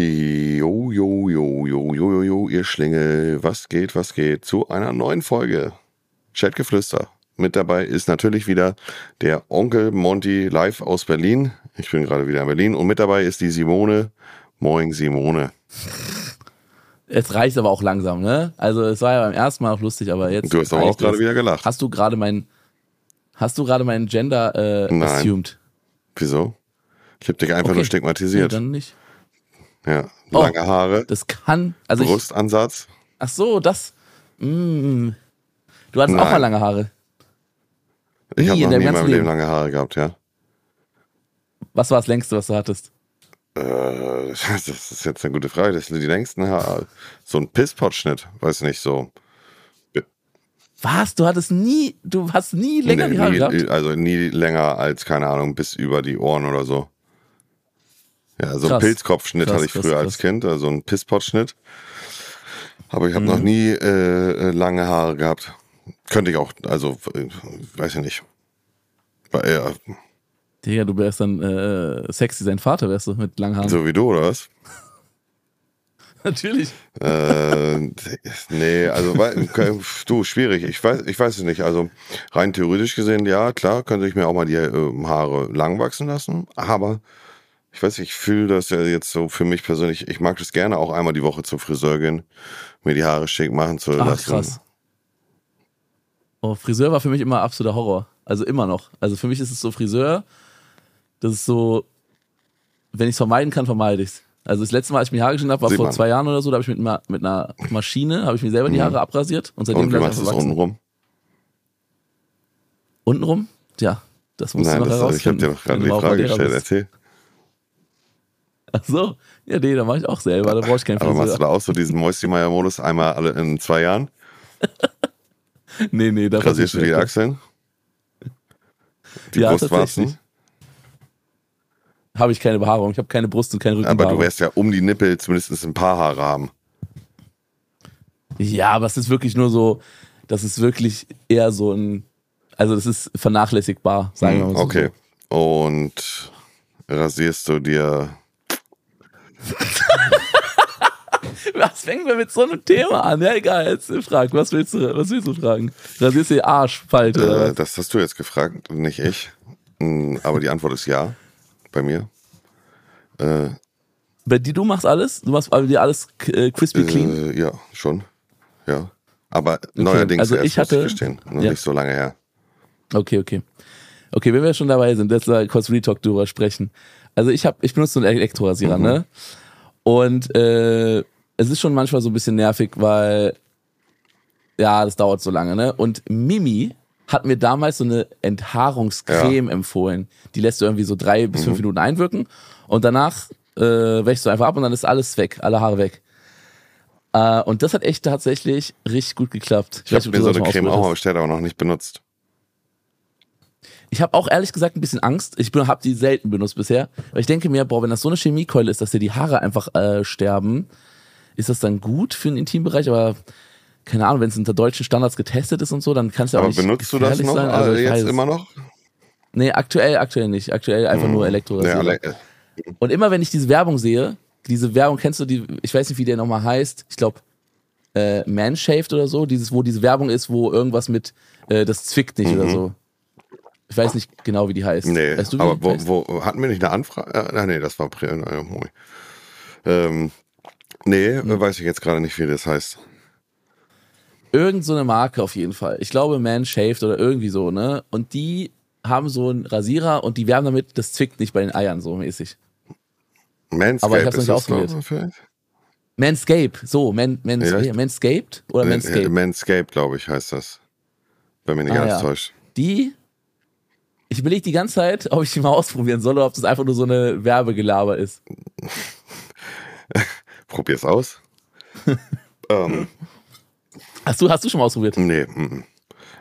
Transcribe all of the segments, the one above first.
Jo, jo, jo, jo, jo, jo, jo, ihr Schlingel, was geht, was geht zu einer neuen Folge Chatgeflüster. Mit dabei ist natürlich wieder der Onkel Monty live aus Berlin. Ich bin gerade wieder in Berlin und mit dabei ist die Simone. Moin Simone. Es reicht aber auch langsam, ne? Also es war ja beim ersten Mal auch lustig, aber jetzt. Du hast aber auch gerade wieder gelacht. Hast du gerade mein, hast du gerade meinen Gender äh, Nein. assumed? Wieso? Ich habe dich einfach Okay. nur stigmatisiert. Nee, dann nicht. Ja, Oh. lange Haare, Das kann, also ich, Brustansatz. ach so, das. Mm, du hattest auch Nein. mal lange Haare. Ich habe noch nie in meinem Leben Leben. lange Haare gehabt, ja. Was war das längste, was du hattest? Äh, das ist jetzt eine gute Frage. Das sind die längsten Haare. So ein Pisspot-Schnitt, weiß nicht, so. Was? Du hattest nie, du hast nie länger Nee, die Haare nie, gehabt? Also nie länger als, keine Ahnung, bis über die Ohren oder so. Ja, so einen Krass. Pilzkopfschnitt Krass, hatte ich früher krass. als Kind, also einen Pisspot-Schnitt. Aber ich habe Mhm. noch nie äh, lange Haare gehabt. Könnte ich auch, also, äh, weiß ich nicht. War eher Digga, du wärst dann äh, sexy sein Vater, wärst du mit langen Haaren. so wie du, oder was? Natürlich. äh, nee, also du, schwierig. Ich weiß, ich weiß es nicht. Also rein theoretisch gesehen, ja, klar, könnte ich mir auch mal die äh, Haare lang wachsen lassen. Aber ich weiß, nicht, ich fühle das ja jetzt so für mich persönlich. Ich mag das gerne auch einmal die Woche zum Friseur gehen, mir die Haare schick machen zu Ach, lassen. krass. Oh, Friseur war für mich immer absoluter Horror. Also immer noch. Also für mich ist es so Friseur, das ist so, wenn ich es vermeiden kann, vermeide ich es. Also das letzte Mal, als ich mir die Haare geschnitten habe, war Sieht vor man. zwei Jahren oder so, da habe ich mit, einer- mit einer Maschine, habe ich mir selber die Haare abrasiert und seitdem Mhm. Und wie bleibt machst du es untenrum? Untenrum? Tja, das musst Nein, du noch das, ich habe herausfinden. dir doch gerade die Frage gestellt. Erzähl. Ach so, ja, nee, da mache ich auch selber, da brauche ich keinen Aber machst du Friseur. da auch so diesen Moisty-Meier-Modus einmal alle in zwei Jahren? Nee, nee, da Rasierst du die Achseln? Die Ja, Brustwarzen? Habe ich keine Behaarung, ich habe keine Brust und keine Aber Rückenbehaarung. du wirst ja um die Nippel zumindest ein paar Haare haben. Ja, aber es ist wirklich nur so, das ist wirklich eher so ein, also das ist vernachlässigbar, sagen wir mal so. Hm, Okay. Und rasierst du dir. Was fängen wir mit so einem Thema an? Ja, egal, jetzt frag, was willst du, was willst du fragen? Rasierst du die Arschfalte? Äh, das hast du jetzt gefragt, nicht ich. Mm, Aber die Antwort ist ja. Bei mir. Äh, Bei dir, du machst alles? Du machst bei dir alles äh, crispy clean? äh, ja, schon. Ja. Aber neuerdings also erst, ich muss hatte- gestehen. Noch ja. nicht so lange her. Okay, okay. Okay, wenn wir schon dabei sind, jetzt mal kurz Retalk drüber sprechen. Also ich habe, ich benutze so einen Elektrorasierer, Mhm. ne? Und äh, es ist schon manchmal so ein bisschen nervig, weil ja, das dauert so lange, ne? Und Mimi hat mir damals so eine Enthaarungscreme empfohlen. Die lässt du irgendwie so drei bis Mhm. fünf Minuten einwirken und danach äh, wäschst du einfach ab und dann ist alles weg, alle Haare weg. Äh, und das hat echt tatsächlich richtig gut geklappt. Ich habe weiß nicht, mir so eine Creme auch bestellt, aber noch nicht benutzt. Ich habe auch ehrlich gesagt ein bisschen Angst. Ich habe die selten benutzt bisher. Weil ich denke mir, boah, wenn das so eine Chemiekeule ist, dass dir die Haare einfach äh, sterben, ist das dann gut für den Intimbereich? Aber keine Ahnung, wenn es unter deutschen Standards getestet ist und so, dann kann es ja auch Aber nicht benutzt du das noch sein. Also weiß jetzt es. immer noch? Nee, aktuell, aktuell nicht. Aktuell einfach nur Ja, Elektrorasierer. alle- Und immer wenn ich diese Werbung sehe, diese Werbung, kennst du die, ich weiß nicht, wie der nochmal heißt, ich glaube, äh, Manshaved oder so, dieses, wo diese Werbung ist, wo irgendwas mit, äh, das zwickt nicht oder so. Ich weiß nicht genau, wie die heißt. Nee, weißt du, aber wo, wo hatten wir nicht eine Anfrage? Äh, nee, das war Pri- äh, Moi. ähm, Nee, Hm. weiß ich jetzt gerade nicht, wie das heißt. Irgend so eine Marke auf jeden Fall. Ich glaube Manshaved oder irgendwie so, ne? Und die haben so einen Rasierer und die werben damit, das zwickt nicht bei den Eiern so mäßig. Manscaped Aber ich hab's ist nicht ausprobiert. vielleicht? Manscape, so, Man, Mans, Ja. Manscaped oder Äh, Manscape. Manscaped, glaube ich, heißt das. Wenn mich nicht Ah, alles ja. täuscht. Die, ich überlege die ganze Zeit, ob ich die mal ausprobieren soll oder ob das einfach nur so eine Werbegelaber ist. Probier's aus. ähm, Hast du, hast du schon mal ausprobiert? nee, mm.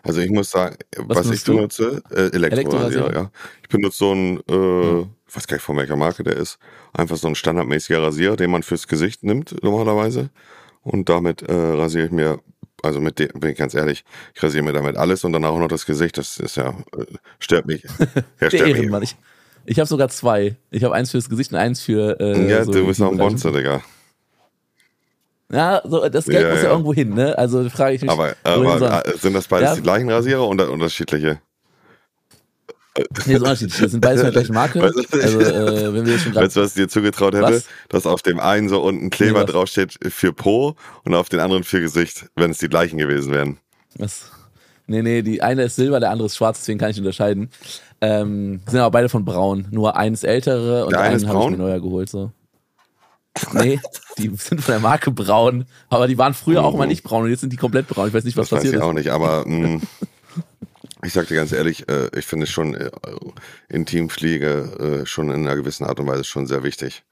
also ich muss sagen, was, ich benutzt du? benutze, äh, Elektrorasierer, Elektrorasierer? ja. Ich benutze so einen, äh, ich weiß gar nicht von welcher Marke der ist, einfach so ein standardmäßiger Rasierer, den man fürs Gesicht nimmt normalerweise. Und damit äh, rasiere ich mir, also mit dem, bin ich ganz ehrlich, ich rasiere mir damit alles und danach auch noch das Gesicht. Das ist ja, äh, stört mich. Ja, stört mich. Ehrenmann. Ich, Ich habe sogar zwei. Ich habe eins fürs Gesicht und eins für. Äh, ja, so du bist auch ein. Monster, Digga. Ja, so, das Geld Ja, muss ja, ja. irgendwo hin, ne? Also frage ich mich. Aber, aber äh, sind das beides Ja. die gleichen Rasierer oder unterschiedliche? Nee, ist unterschiedlich. Das sind beides von der gleichen Marke. Weißt du, Also, äh, wenn wir jetzt schon gerade. Weißt du, was ich dir zugetraut hätte? Was? Dass auf dem einen so unten Kleber Nee, draufsteht für Po und auf den anderen für Gesicht, wenn es die gleichen gewesen wären. Was? Nee, nee, die eine ist silber, der andere ist schwarz, deswegen kann ich unterscheiden. Ähm, sind aber beide von braun. Nur eines ältere und Der einen habe ich mir neuer geholt. So. Nee, die sind von der Marke braun. Aber die waren früher auch mal nicht braun und jetzt sind die komplett braun. Ich weiß nicht, was Das passiert ich ist. auch nicht, aber mh, ich sag dir ganz ehrlich, äh, ich finde schon äh, Intimpflege äh, schon in einer gewissen Art und Weise schon sehr wichtig.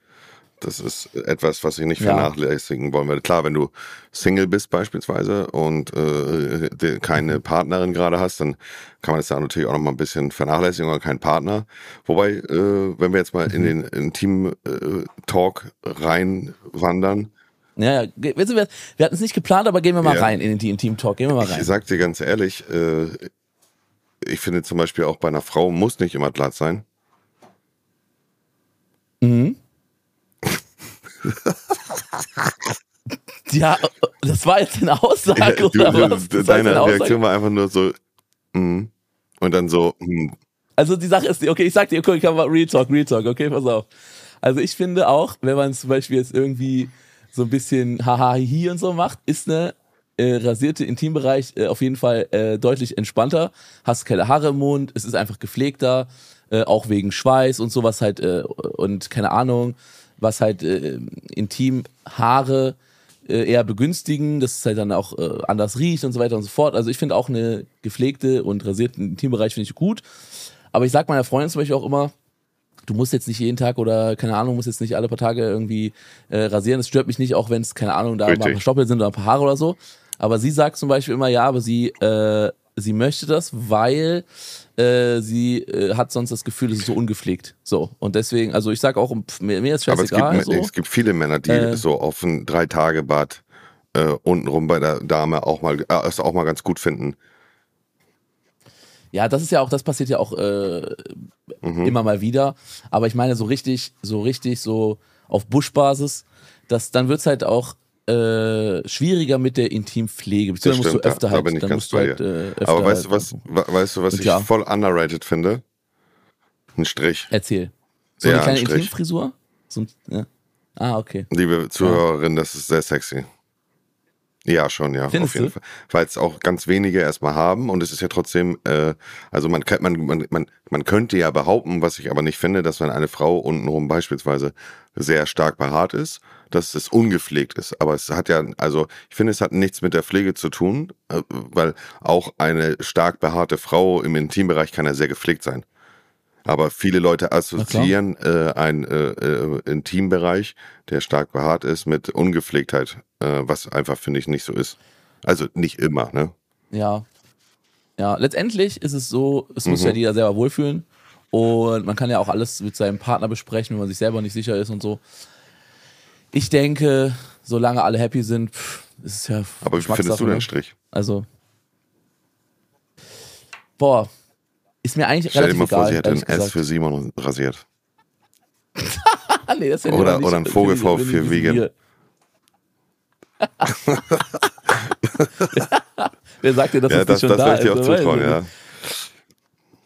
Das ist etwas, was ich nicht Ja. vernachlässigen wollen würde. Klar, wenn du Single bist beispielsweise und äh, keine Partnerin gerade hast, dann kann man das da natürlich auch noch mal ein bisschen vernachlässigen oder keinen Partner. Wobei, äh, wenn wir jetzt mal in den Intim-Talk reinwandern, Ja, ja. Wir, wir hatten es nicht geplant, aber gehen wir mal Ja. rein in den Team Talk. Gehen wir mal rein. Ich sag dir ganz ehrlich, ich finde zum Beispiel auch bei einer Frau muss nicht immer glatt sein. Ja, das war jetzt eine Aussage du, oder was? Das war deine eine Aussage? Reaktion war einfach nur so, mm, und dann so, mm, Also die Sache ist, die- okay, ich sag dir, guck, ich kann mal Real Talk, Real Talk, okay, pass auf. Also ich finde auch, wenn man zum Beispiel jetzt irgendwie so ein bisschen haha hi und so macht, ist eine äh, rasierte Intimbereich äh, auf jeden Fall äh, deutlich entspannter. Hast keine Haare im Mund, es ist einfach gepflegter, äh, auch wegen Schweiß und sowas halt äh, und keine Ahnung, was halt äh, intim Haare eher begünstigen, dass es halt dann auch anders riecht und so weiter und so fort. Also ich finde auch eine gepflegte und rasierte Intimbereich finde ich gut. Aber ich sag meiner Freundin zum Beispiel auch immer, du musst jetzt nicht jeden Tag oder keine Ahnung, musst jetzt nicht alle paar Tage irgendwie äh, rasieren. Das stört mich nicht, auch wenn es, keine Ahnung, da mal ein paar Stoppel sind oder ein paar Haare oder so. Aber sie sagt zum Beispiel immer, ja, aber sie, äh, sie möchte das, weil äh, sie äh, hat sonst das Gefühl, es ist so ungepflegt. So. Und deswegen, also ich sag auch, mir, mir ist aber es gibt, scheißegal. so. es gibt viele Männer, die Äh. so auf ein Drei-Tage-Bad äh, untenrum bei der Dame auch mal, äh, es auch mal ganz gut finden. Ja, das ist ja auch, das passiert ja auch äh, Mhm. immer mal wieder. Aber ich meine, so richtig, so richtig, so auf Buschbasis, das, dann wird's halt auch äh, schwieriger mit der Intimpflege. Das Beziehungsweise musst stimmt, du da, öfter da halt, bin ich ganz bei halt, dir. äh, öfter Aber weißt du, halt was, we- weißt du, was ich voll underrated finde? Ein Strich. Erzähl. So Ja, eine kleine. Intimfrisur? So ein, ja. Ah, okay. Liebe Zuhörerin, das ist sehr sexy. Ja, schon, ja, Findest auf jeden du? Fall. Weil es auch ganz wenige erstmal haben und es ist ja trotzdem, äh, also man, man, man, man, man könnte ja behaupten, was ich aber nicht finde, dass wenn eine Frau untenrum beispielsweise sehr stark behaart ist, dass es ungepflegt ist. Aber es hat ja, also ich finde, es hat nichts mit der Pflege zu tun, äh, weil auch eine stark behaarte Frau im Intimbereich kann ja sehr gepflegt sein. Aber viele Leute assoziieren äh, einen äh, äh, Intimbereich, der stark behaart ist, mit Ungepflegtheit, äh, was einfach, finde ich, nicht so ist. Also nicht immer, ne? Ja. Ja, letztendlich ist es so, es muss Mhm. ja jeder selber wohlfühlen. Und man kann ja auch alles mit seinem Partner besprechen, wenn man sich selber nicht sicher ist und so. Ich denke, solange alle happy sind, pff, ist es ja. Aber wie findest du den ne? Strich? Also. Boah. Ist mir eigentlich Stell dir relativ mal vor, egal. sie hätte ein S gesagt. für Simon rasiert. Nee, das hätte Oder- nicht- oder ein wenn für die- Vegan. Wer sagt dir, dass ja, das, das, nicht das schon da würde ich dir ist? auch zutrauen, ja.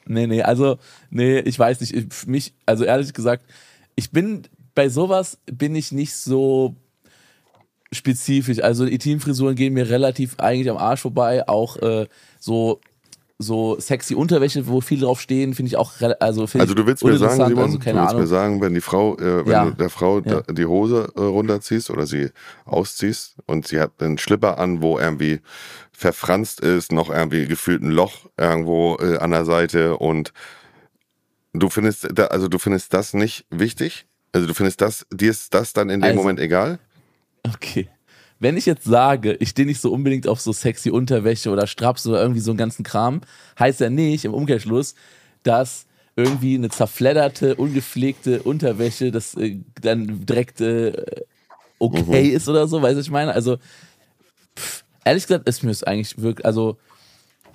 Nee, nee, also, nee, ich weiß nicht. Ich, für mich, also ehrlich gesagt, ich bin bei sowas bin ich nicht so spezifisch. Also die Teamfrisuren gehen mir relativ eigentlich am Arsch vorbei. Auch äh, so so sexy Unterwäsche, wo viele drauf stehen, finde ich auch also finde Also du willst mir sagen, Simon, also du willst Ahnung. mir sagen, wenn die Frau, äh, wenn Ja. du der Frau Ja. die Hose äh, runterziehst oder sie ausziehst und sie hat einen Schlipper an, wo irgendwie verfranst ist, noch irgendwie gefühlt ein Loch irgendwo äh, an der Seite und du findest, da, also du findest das nicht wichtig? Also du findest das, dir ist das dann in dem Also- Moment egal? Okay. Wenn ich jetzt sage, ich stehe nicht so unbedingt auf so sexy Unterwäsche oder Straps oder irgendwie so einen ganzen Kram, heißt ja nicht im Umkehrschluss, dass irgendwie eine zerfledderte, ungepflegte Unterwäsche das äh, dann direkt äh, okay ist oder so, weißt du, ich meine? Also, pff, ehrlich gesagt, ist mir es eigentlich wirklich, also,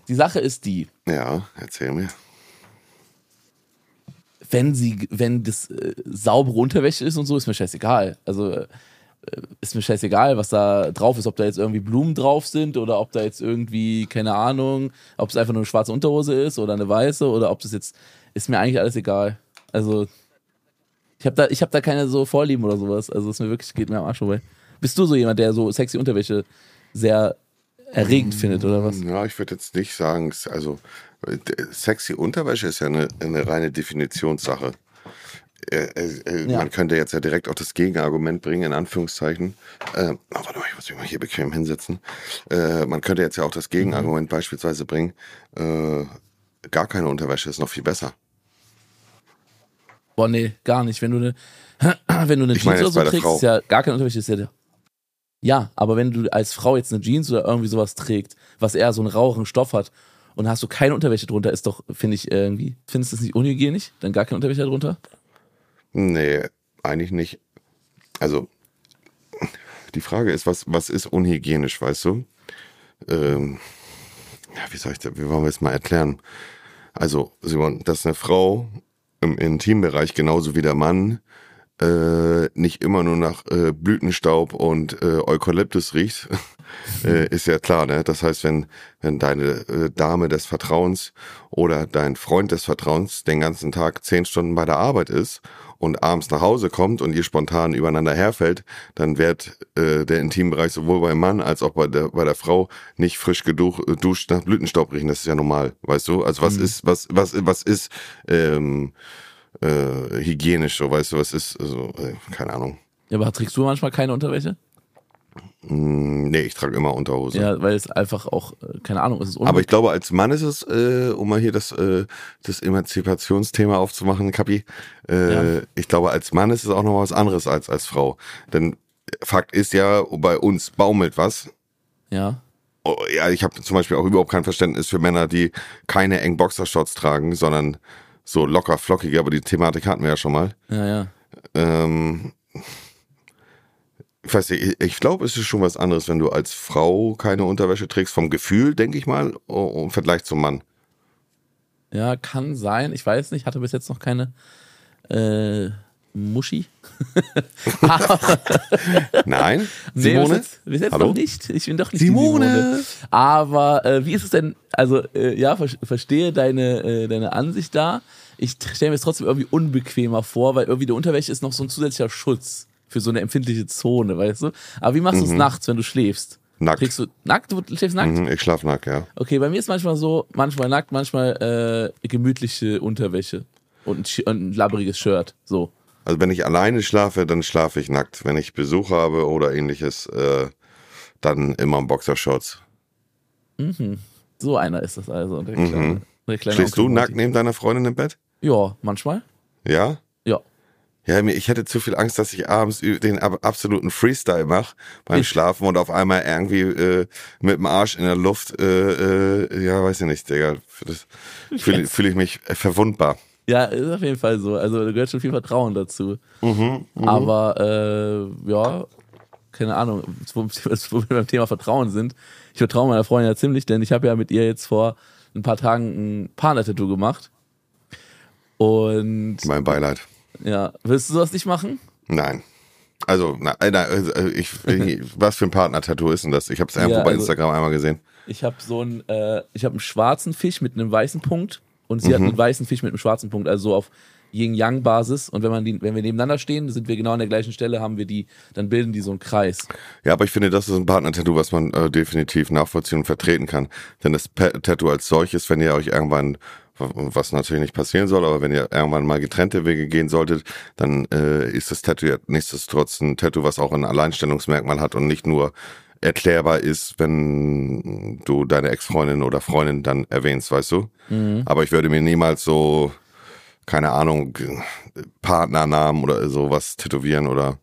die Sache ist die, Ja, erzähl mir. Wenn sie, wenn das äh, saubere Unterwäsche ist und so, ist mir scheißegal. Also äh, ist mir scheißegal, was da drauf ist, ob da jetzt irgendwie Blumen drauf sind oder ob da jetzt irgendwie, keine Ahnung, ob es einfach nur eine schwarze Unterhose ist oder eine weiße oder ob das jetzt, ist mir eigentlich alles egal. Also ich habe da, ich habe da keine so Vorlieben oder sowas. Also es mir wirklich geht mir am Arsch vorbei. Bist du so jemand, der so sexy Unterwäsche sehr erregend findet oder was? Ja, ich würde jetzt nicht sagen, also äh, sexy Unterwäsche ist ja eine, eine reine Definitionssache. Äh, äh, äh, Ja. Man könnte jetzt ja direkt auch das Gegenargument bringen, in Anführungszeichen. Äh, oh, warte mal, ich muss mich mal hier bequem hinsetzen. Äh, man könnte jetzt ja auch das Gegenargument beispielsweise bringen, äh, gar keine Unterwäsche ist noch viel besser. Boah, nee, gar nicht. Wenn du eine, wenn du eine Ich Jeans oder so trägst, ist ja gar keine Unterwäsche, ist ja der. Ja, aber wenn du als Frau jetzt eine Jeans oder irgendwie sowas trägst, was eher so einen rauchigen Stoff hat und hast du keine Unterwäsche drunter, ist doch, finde ich, irgendwie, findest du es nicht unhygienisch? Dann gar keine Unterwäsche drunter? Nee, eigentlich nicht. Also, die Frage ist, was, was ist unhygienisch, weißt du? Ähm, ja, wie soll ich das, wie wollen wir es mal erklären? Also, Simon, dass eine Frau im Intimbereich genauso wie der Mann äh, nicht immer nur nach äh, Blütenstaub und äh, Eukalyptus riecht, äh, ist ja klar, ne? Das heißt, wenn, wenn deine äh, Dame des Vertrauens oder dein Freund des Vertrauens den ganzen Tag zehn Stunden bei der Arbeit ist und abends nach Hause kommt und ihr spontan übereinander herfällt, dann wird äh, der Intimbereich sowohl beim Mann als auch bei der, bei der Frau nicht frisch geduch- äh, nach Blütenstaub riechen. Das ist ja normal, weißt du? Also was ist, was, was, was ist ähm, äh, hygienisch, so weißt du, was ist, also, äh, keine Ahnung. Ja, aber trägst du manchmal keine Unterwäsche? Hm, Nee, ich trage immer Unterhose. Ja, weil es einfach auch, äh, keine Ahnung, es ist Aber ich glaube, als Mann ist es, äh, um mal hier das, äh, das Emanzipationsthema aufzumachen, Kapi, äh, Ja. ich glaube, als Mann ist es auch noch was anderes als als Frau. Denn Fakt ist ja, bei uns baumelt was. ja. Oh, ja, ich habe zum Beispiel auch überhaupt kein Verständnis für Männer, die keine engen Boxershorts tragen, sondern so locker flockige, aber die Thematik hatten wir ja schon mal. Ja, ja. Ähm, ich weiß nicht, ich, ich glaube, es ist schon was anderes, wenn du als Frau keine Unterwäsche trägst, vom Gefühl, denke ich mal, im Vergleich zum Mann. Ja, kann sein. Ich weiß nicht, hatte bis jetzt noch keine äh, Muschi. Nein? nee, Simone? jetzt, bis jetzt Hallo? noch nicht. Ich bin doch nicht Simone. die Simone. Aber äh, wie ist es denn? Also, äh, ja, ver verstehe deine, äh, deine Ansicht da. Ich stelle mir es trotzdem irgendwie unbequemer vor, weil irgendwie die Unterwäsche ist noch so ein zusätzlicher Schutz für so eine empfindliche Zone, weißt du? Aber wie machst du es nachts, wenn du schläfst? Mhm. Nackt. Trägst du nackt? Du schläfst nackt? Mhm, ich schlaf nackt, ja. Okay, bei mir ist manchmal so, manchmal nackt, manchmal äh, gemütliche Unterwäsche und ein, und ein labberiges Shirt. So. Also wenn ich alleine schlafe, dann schlafe ich nackt. Wenn ich Besuch habe oder ähnliches, äh, dann immer im Boxershorts. So einer ist das also. Der kleine, der kleine Schläfst du nackt neben deiner Freundin im Bett? Ja, manchmal. Ja? Ja. Ja, ich hätte zu viel Angst, dass ich abends den ab- absoluten Freestyle mache beim Ich- Schlafen und auf einmal irgendwie äh, mit dem Arsch in der Luft, äh, äh, ja, weiß ich nicht, Digga. Fühle fühl ich mich verwundbar. Ja, ist auf jeden Fall so. Also da gehört schon viel Vertrauen dazu. Mhm, Aber äh, ja, keine Ahnung, wo wo wir beim Thema Vertrauen sind. Ich vertraue meiner Freundin ja ziemlich, denn ich habe ja mit ihr jetzt vor ein paar Tagen ein Partner-Tattoo gemacht. Und Mein Beileid. ja, willst du sowas nicht machen? Nein. Also, na, äh, na, äh, ich, was für ein Partner-Tattoo ist denn das? Ich habe es irgendwo Ja, bei also- Instagram einmal gesehen. Ich habe so einen, äh, ich habe einen schwarzen Fisch mit einem weißen Punkt und sie hat Mhm. einen weißen Fisch mit einem schwarzen Punkt, also so auf Yin-Yang-Basis. Und wenn man die, wenn wir nebeneinander stehen, sind wir genau an der gleichen Stelle, haben wir die, dann bilden die so einen Kreis. Ja, aber ich finde, das ist ein Partner-Tattoo, was man äh, definitiv nachvollziehen und vertreten kann. Denn das Tattoo als solches, wenn ihr euch irgendwann, was natürlich nicht passieren soll, aber wenn ihr irgendwann mal getrennte Wege gehen solltet, dann äh, ist das Tattoo ja nichtsdestotrotz ein Tattoo, was auch ein Alleinstellungsmerkmal hat und nicht nur erklärbar ist, wenn du deine Ex-Freundin oder Freundin dann erwähnst, weißt du? Aber ich würde mir niemals so, keine Ahnung, Partnernamen oder sowas tätowieren oder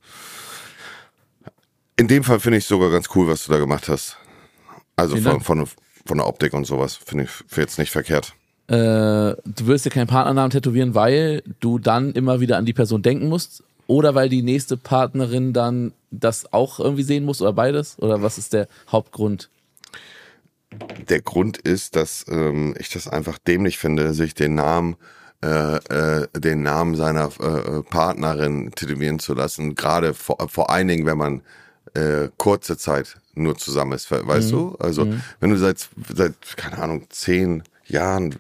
in dem Fall finde ich sogar ganz cool, was du da gemacht hast. Also von, von, von der Optik und sowas finde ich für jetzt nicht verkehrt. Äh, du wirst dir keinen Partnernamen tätowieren, weil du dann immer wieder an die Person denken musst. Oder weil die nächste Partnerin dann das auch irgendwie sehen muss oder beides? Oder was ist der Hauptgrund? Der Grund ist, dass ähm, ich das einfach dämlich finde, sich den Namen äh, äh, den Namen seiner äh, Partnerin tätowieren zu lassen, gerade vor, vor allen Dingen, wenn man äh, kurze Zeit nur zusammen ist, weißt mhm. du? Also mhm. wenn du seit, seit, keine Ahnung, zehn Jahren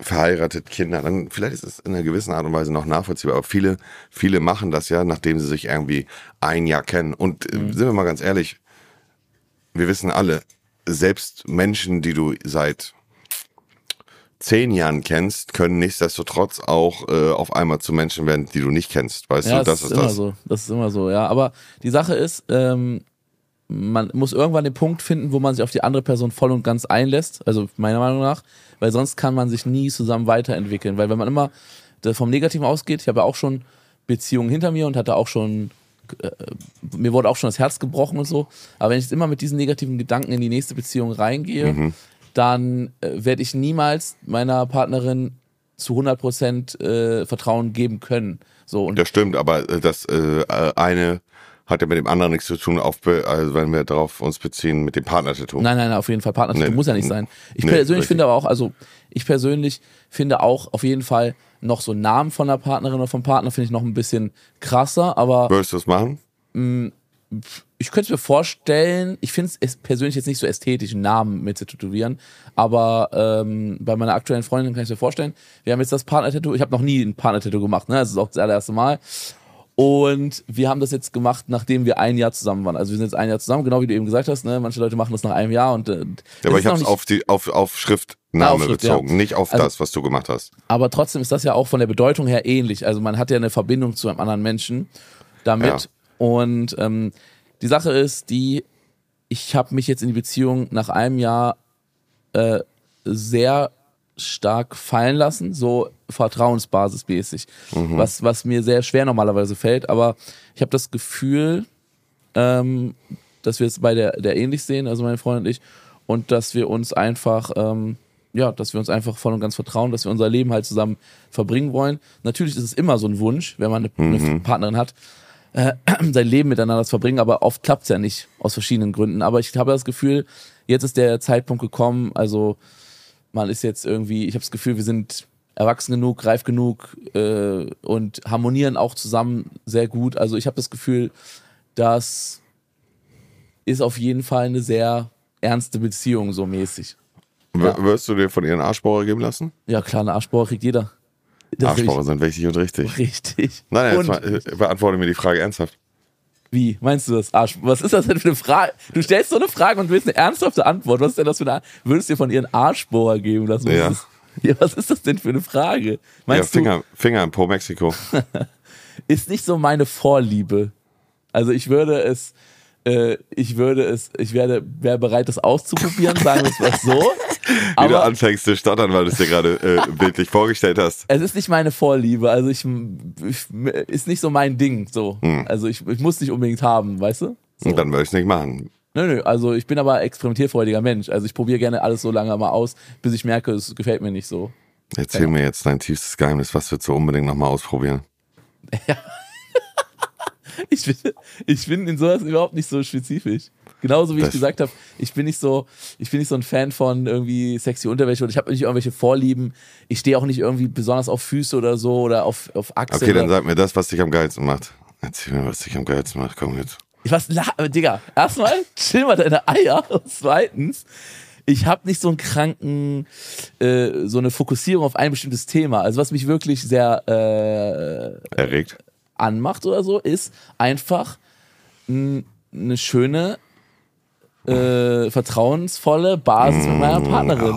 verheiratet, Kinder, dann vielleicht ist es in einer gewissen Art und Weise noch nachvollziehbar. Aber viele, viele machen das ja, nachdem sie sich irgendwie ein Jahr kennen. Und äh, mhm. sind wir mal ganz ehrlich, wir wissen alle, selbst Menschen, die du seit zehn Jahren kennst, können nichtsdestotrotz auch äh, auf einmal zu Menschen werden, die du nicht kennst. Weißt ja, du, das, das ist, ist immer so. Das ist immer so, ja. Aber die Sache ist, ähm, man muss irgendwann den Punkt finden, wo man sich auf die andere Person voll und ganz einlässt. Also meiner Meinung nach, weil sonst kann man sich nie zusammen weiterentwickeln. Weil wenn man immer vom Negativen ausgeht, ich habe ja auch schon Beziehungen hinter mir und hatte auch schon äh, mir wurde auch schon das Herz gebrochen und so. Aber wenn ich jetzt immer mit diesen negativen Gedanken in die nächste Beziehung reingehe, mhm dann äh, werde ich niemals meiner Partnerin zu 100 Prozent äh, Vertrauen geben können. So, und das stimmt, aber äh, das äh, eine hat ja mit dem anderen nichts zu tun, auf, also wenn wir darauf uns beziehen, mit dem Partner-Tattoo. Nein, nein, auf jeden Fall Partner-Tattoo nee, muss ja nicht sein. Ich nee, persönlich richtig. finde aber auch, also ich persönlich finde auch auf jeden Fall noch so Namen von der Partnerin oder vom Partner finde ich noch ein bisschen krasser, aber. Würdest du es machen? Mh, mm, ich könnte es mir vorstellen, ich finde es persönlich jetzt nicht so ästhetisch, einen Namen mit zu tätowieren, aber ähm, bei meiner aktuellen Freundin kann ich mir vorstellen, wir haben jetzt das Partner-Tattoo, ich habe noch nie ein Partner-Tattoo gemacht, ne? das ist auch das allererste Mal. Und wir haben das jetzt gemacht, nachdem wir ein Jahr zusammen waren. Also wir sind jetzt ein Jahr zusammen, genau wie du eben gesagt hast. Ne? Manche Leute machen das nach einem Jahr und. Äh, ja, aber ich habe es auf die auf auf Schriftname auf Schrift, bezogen, ja. nicht auf also, das, was du gemacht hast. Aber trotzdem ist das ja auch von der Bedeutung her ähnlich. Also man hat ja eine Verbindung zu einem anderen Menschen damit. Ja. Und ähm, die Sache ist, die, ich habe mich jetzt in die Beziehung nach einem Jahr äh, sehr stark fallen lassen, so vertrauensbasismäßig, mhm. was, was mir sehr schwer normalerweise fällt, aber ich habe das Gefühl, ähm, dass wir es bei der, der ähnlich sehen, also meine Freundin und ich, und dass wir uns einfach, ähm, ja, dass wir uns einfach voll und ganz vertrauen, dass wir unser Leben halt zusammen verbringen wollen. Natürlich ist es immer so ein Wunsch, wenn man eine, mhm. eine Partnerin hat, äh, sein Leben miteinander zu verbringen, aber oft klappt es ja nicht aus verschiedenen Gründen. Aber ich habe das Gefühl, jetzt ist der Zeitpunkt gekommen, also man ist jetzt irgendwie, ich habe das Gefühl, wir sind erwachsen genug, reif genug äh, und harmonieren auch zusammen sehr gut. Also ich habe das Gefühl, das ist auf jeden Fall eine sehr ernste Beziehung so mäßig. Ja. Wirst du dir von ihren Arschbauer geben lassen? Ja, klar, eine Arschbauer kriegt jeder. Arschbauer sind wichtig und richtig. Richtig. Nein, nein, jetzt mal, beantworte mir die Frage ernsthaft. Wie meinst du das? Arsch? Was ist das denn für eine Frage? Du stellst so eine Frage und willst eine ernsthafte Antwort. Was ist denn das für eine Würdest du dir von ihren Arschbohrer geben lassen? Ja. ja. Was ist das denn für eine Frage? Meinst ja, Finger, du, Finger in Po Mexiko. ist nicht so meine Vorliebe. Also ich würde es, äh, ich würde es, ich werde, wäre bereit, das auszuprobieren, sagen wir es mal so. Wie du anfängst zu stottern, weil du es dir gerade äh, bildlich vorgestellt hast. Es ist nicht meine Vorliebe, also ich, ich ist nicht so mein Ding, so. Hm. Also ich, ich muss nicht unbedingt haben, weißt du? So. Und dann würde ich es nicht machen. Nö, nö, also ich bin aber experimentierfreudiger Mensch. Also ich probiere gerne alles so lange mal aus, bis ich merke, es gefällt mir nicht so. Erzähl ja. mir jetzt dein tiefstes Geheimnis, was würdest du unbedingt nochmal ausprobieren? Ja. ich, bin, ich bin in sowas überhaupt nicht so spezifisch. Genauso wie das ich gesagt habe, ich bin nicht so, ich bin nicht so ein Fan von irgendwie sexy Unterwäsche oder ich habe nicht irgendwelche Vorlieben. Ich stehe auch nicht irgendwie besonders auf Füße oder so oder auf, auf Achseln. Okay, dann sag mir das, was dich am geilsten macht. Erzähl mir, was dich am geilsten macht. Komm jetzt. Ich was, Digga, erstmal chill mal deine Eier und zweitens, ich habe nicht so einen kranken, äh, so eine Fokussierung auf ein bestimmtes Thema. Also was mich wirklich sehr äh, erregt anmacht oder so, ist einfach eine schöne äh, vertrauensvolle Basis mit meiner Partnerin.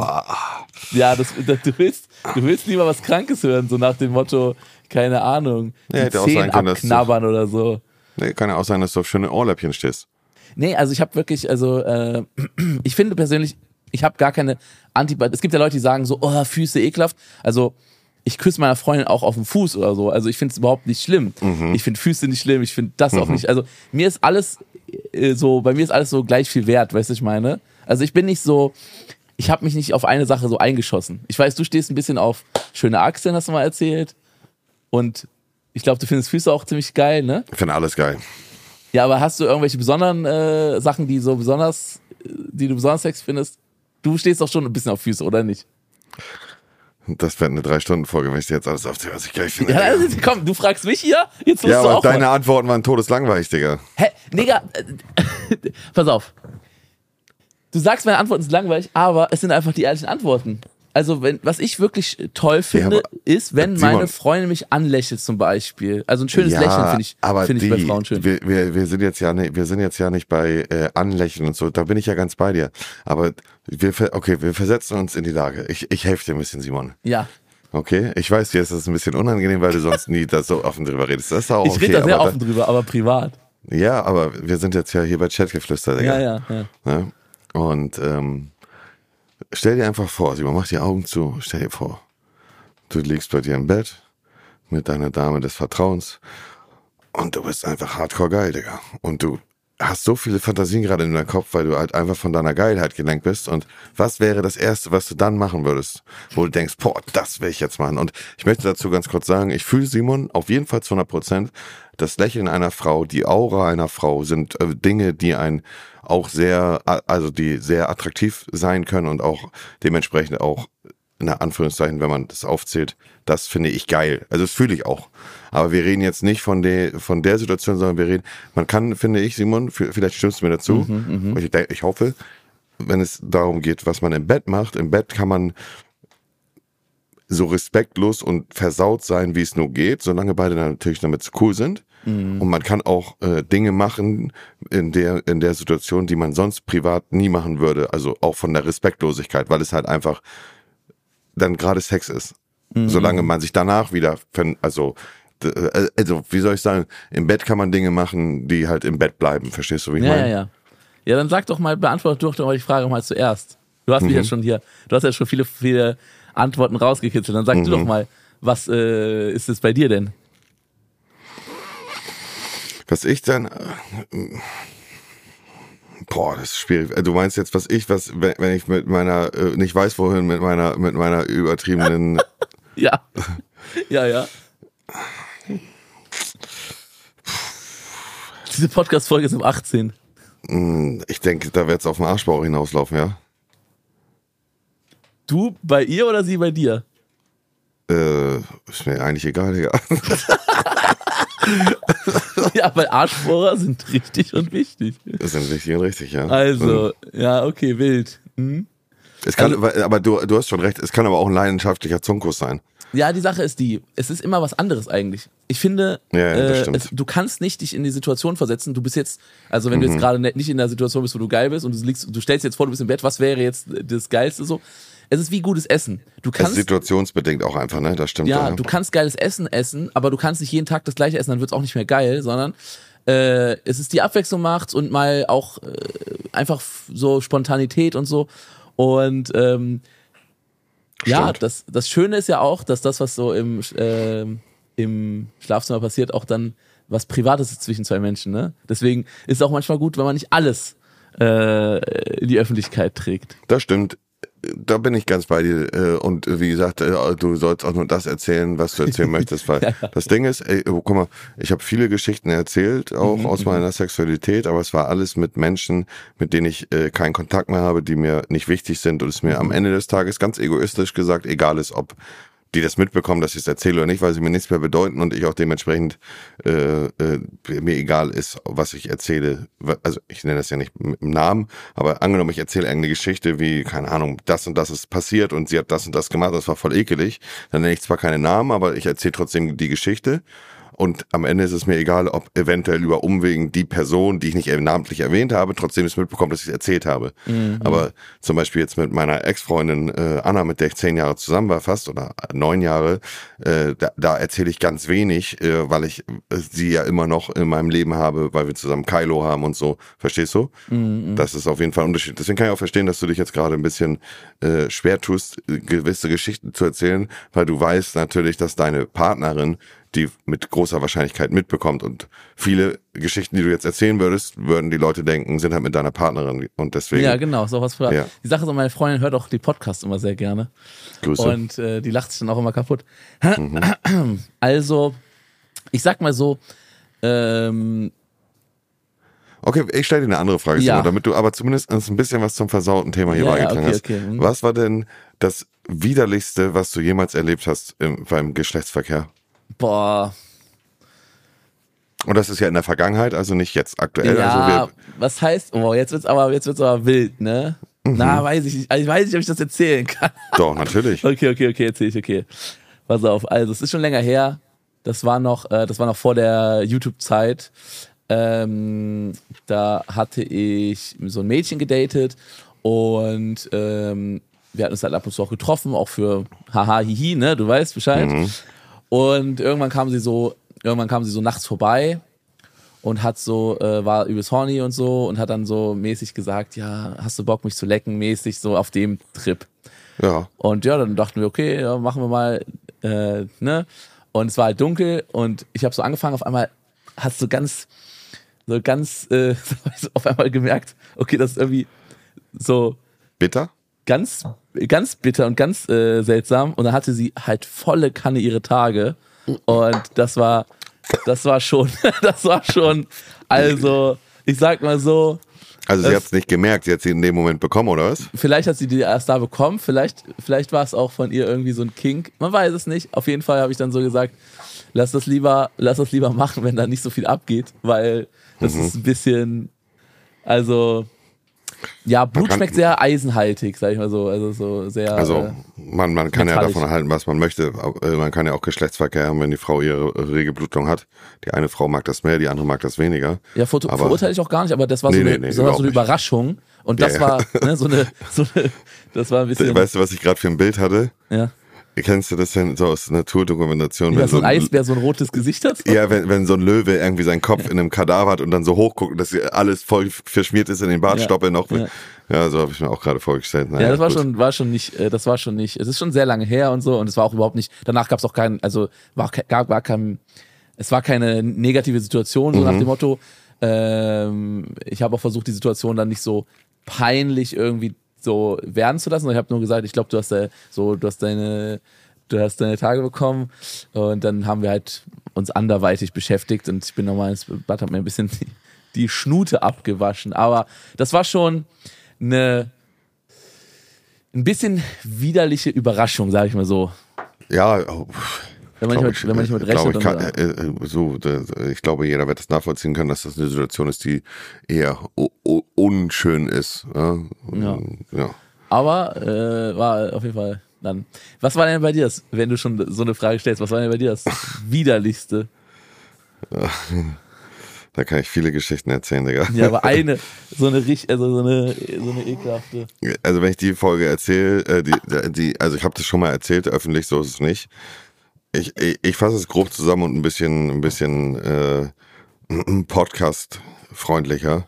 Ja, das, das, du, willst, du willst lieber was Krankes hören, so nach dem Motto, keine Ahnung, ja, die Zehen abknabbern oder so. Nee, kann ja auch sein, dass du auf schöne Ohrläppchen stehst. Nee, also ich habe wirklich, also äh, ich finde persönlich, ich habe gar keine Antipathie. Es gibt ja Leute, die sagen so, oh, Füße ekelhaft. Also ich küsse meiner Freundin auch auf den Fuß oder so. Also ich finde es überhaupt nicht schlimm. Mhm. Ich finde Füße nicht schlimm, ich finde das mhm. auch nicht. Also mir ist alles äh, so, bei mir ist alles so gleich viel wert, weißt du, ich meine? Also ich bin nicht so, ich habe mich nicht auf eine Sache so eingeschossen. Ich weiß, du stehst ein bisschen auf schöne Achseln, hast du mal erzählt. Und ich glaube, du findest Füße auch ziemlich geil, ne? Ich finde alles geil. Ja, aber hast du irgendwelche besonderen äh, Sachen, die so besonders, die du besonders sexy findest? Du stehst doch schon ein bisschen auf Füße, oder nicht? Das wird eine Drei-Stunden-Folge, wenn ich dir jetzt alles aufzähle, was ich geil finde. Ja, also, komm, du fragst mich hier, jetzt musst ja, du aber auch deine mal. Antworten waren todeslangweilig, Digga. Hä, Digga, äh, pass auf. Du sagst, meine Antworten sind langweilig, aber es sind einfach die ehrlichen Antworten. Also, wenn, was ich wirklich toll finde, aber- ist, wenn Simon- meine Freundin mich anlächelt zum Beispiel. Also ein schönes ja, Lächeln finde ich, aber finde ich bei Frauen schön. Wir, wir, wir sind jetzt ja nicht, wir sind jetzt ja nicht bei äh, Anlächeln und so. Da bin ich ja ganz bei dir. Aber wir, okay, wir versetzen uns in die Lage. Ich, ich helfe dir ein bisschen, Simon. ja. Okay, ich weiß, dir ist das ein bisschen unangenehm, weil du sonst nie da so offen drüber redest. Das ist auch Ich okay. rede da sehr offen drüber, aber privat. Ja, aber wir sind jetzt ja hier bei Chatgeflüster, Digga. Ja, ja, ja. Ne? Und ähm, stell dir einfach vor, Simon, mach die Augen zu, stell dir vor, du liegst bei dir im Bett mit deiner Dame des Vertrauens und du bist einfach hardcore geil, Digga. Und du hast so viele Fantasien gerade in deinem Kopf, weil du halt einfach von deiner Geilheit gelenkt bist. Und was wäre das Erste, was du dann machen würdest? Wo du denkst, boah, das will ich jetzt machen. Und ich möchte dazu ganz kurz sagen, ich fühle Simon auf jeden Fall zu 100 Prozent. Das Lächeln einer Frau, die Aura einer Frau sind äh, Dinge, die ein auch sehr, also die sehr attraktiv sein können und auch dementsprechend auch in Anführungszeichen, wenn man das aufzählt, das finde ich geil. Also das fühle ich auch. Aber wir reden jetzt nicht von der, von der Situation, sondern wir reden, man kann, finde ich, Simon, vielleicht stimmst du mir dazu, Mhm, ich, denk- ich hoffe, wenn es darum geht, was man im Bett macht, im Bett kann man so respektlos und versaut sein, wie es nur geht, solange beide natürlich damit cool sind. Und man kann auch äh, Dinge machen in der, in der Situation, die man sonst privat nie machen würde. Also auch von der Respektlosigkeit, weil es halt einfach dann gerade Sex ist. Solange man sich danach wieder, also, äh, also, wie soll ich sagen, im Bett kann man Dinge machen, die halt im Bett bleiben. Verstehst du, wie ich Ja, ja, meine? ja. Ja, dann sag doch mal, beantworte doch mal die Frage mal zuerst. Du hast mich Mhm. ja schon hier, du hast ja schon viele, viele Antworten rausgekitzelt. Dann sag Mhm. du doch mal, was äh, ist es bei dir denn? Was ich dann. Äh, boah, das ist schwierig. Äh, Du meinst jetzt, was ich, was, wenn wenn ich mit meiner, äh, nicht weiß wohin, mit meiner, mit meiner übertriebenen. Ja. ja, ja. Diese Podcast-Folge ist um 18. mh, ich denke, da wird es auf den Arschbauch hinauslaufen, ja? Du bei ihr oder sie bei dir? Äh, ist mir eigentlich egal, Digga. ja, weil Arschbohrer sind richtig und wichtig. Das sind richtig und richtig, ja. Also, ja, okay, wild. Hm? Es kann, also- aber du, du hast schon recht, es kann aber auch ein leidenschaftlicher Zunkus sein. Ja, die Sache ist die, es ist immer was anderes eigentlich. Ich finde, Ja, äh, es, du kannst nicht dich in die Situation versetzen. Du bist jetzt, also wenn du Mhm. jetzt gerade ne- nicht in der Situation bist, wo du geil bist und du liegst, du stellst dir jetzt vor, du bist im Bett, was wäre jetzt das Geilste so? Es ist wie gutes Essen. Du Es ist kannst, situationsbedingt auch einfach, ne? Das stimmt. ja, du kannst geiles Essen essen, aber du kannst nicht jeden Tag das gleiche essen, dann wird es auch nicht mehr geil, sondern äh, es ist die Abwechslung macht und mal auch äh, einfach so Spontanität und so. Und ähm, ja, das, das Schöne ist ja auch, dass das, was so im, ähm, im Schlafzimmer passiert, auch dann was Privates ist zwischen zwei Menschen. Ne? Deswegen ist es auch manchmal gut, wenn man nicht alles äh, in die Öffentlichkeit trägt. Das stimmt. Da bin ich ganz bei dir. äh, Und äh, wie gesagt, äh, du sollst auch nur das erzählen, was du erzählen möchtest. Weil das Ding ist, ey, oh, guck mal, ich habe viele Geschichten erzählt, auch Mhm, aus meiner Sexualität, aber es war alles mit Menschen, mit denen ich äh, keinen Kontakt mehr habe, die mir nicht wichtig sind und es mir Mhm. am Ende des Tages ganz egoistisch gesagt egal ist, ob die das mitbekommen, dass ich es erzähle oder nicht, weil sie mir nichts mehr bedeuten und ich auch dementsprechend äh, äh, mir egal ist, was ich erzähle. Also ich nenne das ja nicht dem Namen, aber angenommen, ich erzähle irgendeine Geschichte wie, keine Ahnung, das und das ist passiert und sie hat das und das gemacht, das war voll ekelig, dann nenne ich zwar keine Namen, aber ich erzähle trotzdem die Geschichte. Und am Ende ist es mir egal, ob eventuell über Umwegen die Person, die ich nicht namentlich erwähnt habe, trotzdem es mitbekommt, dass ich es erzählt habe. Aber zum Beispiel jetzt mit meiner Ex-Freundin äh, Anna, mit der ich zehn Jahre zusammen war, fast oder neun Jahre, äh, da, da erzähle ich ganz wenig, äh, weil ich äh, sie ja immer noch in meinem Leben habe, weil wir zusammen Kylo haben und so. Verstehst du? Das ist auf jeden Fall ein Unterschied. Deswegen kann ich auch verstehen, dass du dich jetzt gerade ein bisschen äh, schwer tust, äh, gewisse Geschichten zu erzählen, weil du weißt natürlich, dass deine Partnerin die mit großer Wahrscheinlichkeit mitbekommt. Und viele Geschichten, die du jetzt erzählen würdest, würden die Leute denken, sind halt mit deiner Partnerin. Und deswegen Ja, genau, so was für. Ja. Die Sache ist, meine Freundin hört auch die Podcasts immer sehr gerne. Grüße. Und äh, die lacht sich dann auch immer kaputt. Also, ich sag mal so, ähm, Okay, ich stelle dir eine andere Frage, Ja. Simon, damit du aber zumindest uns ein bisschen was zum versauten Thema hier Ja, ja, beigetragen okay, hast. okay, mhm. Was war denn das widerlichste, was du jemals erlebt hast im, beim Geschlechtsverkehr? Boah. Und das ist ja in der Vergangenheit, also nicht jetzt aktuell. Ja, Also was heißt, oh, jetzt wird's aber, jetzt wird's aber wild, ne? Mhm. Na, weiß ich nicht. Also ich weiß nicht, ob ich das erzählen kann. doch, natürlich. Okay, okay, okay, erzähl ich, okay. Pass auf, also es ist schon länger her. Das war noch, äh, das war noch vor der YouTube-Zeit. Ähm, da hatte ich so ein Mädchen gedatet und ähm, wir hatten uns halt ab und zu auch getroffen, auch für haha, hihi, ne, du weißt Bescheid. Und irgendwann kam sie so, irgendwann kam sie so nachts vorbei und hat so, äh, war übelst horny und so und hat dann so mäßig gesagt, ja, hast du Bock, mich zu lecken, mäßig so auf dem Trip. Ja. Und ja, dann dachten wir, okay, ja, machen wir mal, äh, ne? Und es war halt dunkel und ich habe so angefangen, auf einmal hast du ganz, so ganz, äh, so auf einmal gemerkt, okay, das ist irgendwie so Bitter? Ganz, ganz bitter und ganz äh, seltsam. Und dann hatte sie halt volle Kanne ihre Tage. Und das war, das war schon, das war schon, also, ich sag mal so, Also sie hat es nicht gemerkt, sie hat sie in dem Moment bekommen, oder was? Vielleicht hat sie die erst da bekommen, vielleicht, vielleicht war es auch von ihr irgendwie so ein Kink. Man weiß es nicht. Auf jeden Fall habe ich dann so gesagt, lass das lieber, lass das lieber machen, wenn da nicht so viel abgeht, weil das Mhm. ist ein bisschen, also ja, Blut schmeckt sehr eisenhaltig, sag ich mal so. Also so sehr. Also äh, man, man kann ja metallisch. davon halten, was man möchte. Äh, Man kann ja auch Geschlechtsverkehr haben, wenn die Frau ihre rege Blutung hat. Die eine Frau mag das mehr, die andere mag das weniger. ja, ver aber- verurteile ich auch gar nicht, aber das war so Nee, eine, nee, nee, so eine. Überraschung. Und das Ja, ja. war ne, so, eine, so eine, das war ein bisschen. Weißt du, was ich gerade für ein Bild hatte? ja. Kennst du das denn so aus Naturdokumentation? Ja, wenn so ein Eisbär so ein rotes Gesicht hat. Ja, wenn, wenn so ein Löwe irgendwie seinen Kopf in einem Kadaver hat und dann so hochguckt dass alles voll verschmiert ist in den Bartstoppeln noch. ja. Ja, so habe ich mir auch gerade vorgestellt. Naja, Ja, das war gut. schon, war schon nicht, äh, das war schon nicht, es ist schon sehr lange her und so und es war auch überhaupt nicht, danach gab es auch keinen, also war, gab, war kein, es war keine negative Situation, so nach Mhm. dem Motto, ähm, ich habe auch versucht, die Situation dann nicht so peinlich irgendwie so werden zu lassen, ich habe nur gesagt, ich glaube, du hast äh, so, du hast deine, du hast deine Tage bekommen. Und dann haben wir halt uns anderweitig beschäftigt. Und ich bin nochmal ins Bad, hab mir ein bisschen die, die Schnute abgewaschen, aber das war schon eine ein bisschen widerliche Überraschung, sage ich mal so. Ja, oh, Wenn man, glaub nicht mit, wenn man nicht mit äh, glaub rechnet. ich, kann, äh, äh, so, da- ich glaube, jeder wird das nachvollziehen können, dass das eine Situation ist, die eher unschön ist. Ja. Ja. ja. aber äh, war auf jeden Fall dann. Was war denn bei dir das, wenn du schon so eine Frage stellst, was war denn bei dir das widerlichste? Da kann ich viele Geschichten erzählen, Digga. Ja, aber eine, so eine richtig, also so eine, so eine ekelhafte. Also wenn ich die Folge erzähle, äh, die, die, also ich habe das schon mal erzählt, öffentlich, so ist es nicht. Ich, ich, ich fasse es grob zusammen und ein bisschen, ein bisschen äh, Podcast-freundlicher.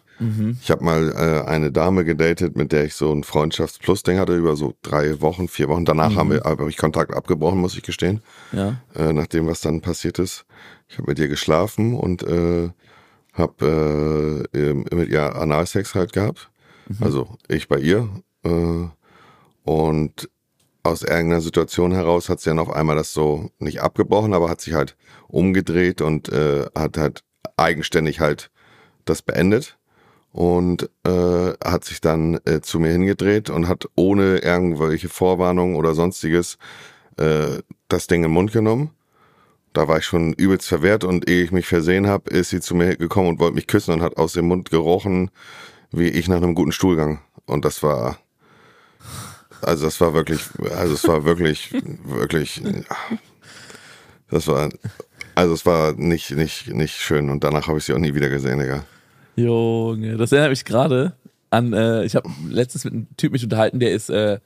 Ich habe mal äh, eine Dame gedatet, mit der ich so ein Freundschafts-Plus-Ding hatte über so drei Wochen, vier Wochen. Danach haben wir, habe ich Kontakt abgebrochen, muss ich gestehen, Ja. äh, nach dem, was dann passiert ist. Ich habe mit ihr geschlafen und äh, habe äh, mit ihr Analsex halt gehabt. Also ich bei ihr. Äh, und aus irgendeiner Situation heraus hat sie dann auf einmal das so nicht abgebrochen, aber hat sich halt umgedreht und äh, hat halt eigenständig halt das beendet und äh, hat sich dann äh, zu mir hingedreht und hat ohne irgendwelche Vorwarnung oder sonstiges äh, das Ding im Mund genommen. Da war ich schon übelst verwehrt und ehe ich mich versehen habe, ist sie zu mir gekommen und wollte mich küssen und hat aus dem Mund gerochen, wie ich nach einem guten Stuhlgang. Und das war, also das war wirklich, also es war wirklich, wirklich, das war, also es war nicht, nicht, nicht schön und danach habe ich sie auch nie wieder gesehen, Digga. Junge, das erinnert mich gerade an, äh, ich habe letztens mit einem Typ mich unterhalten, der ist, äh,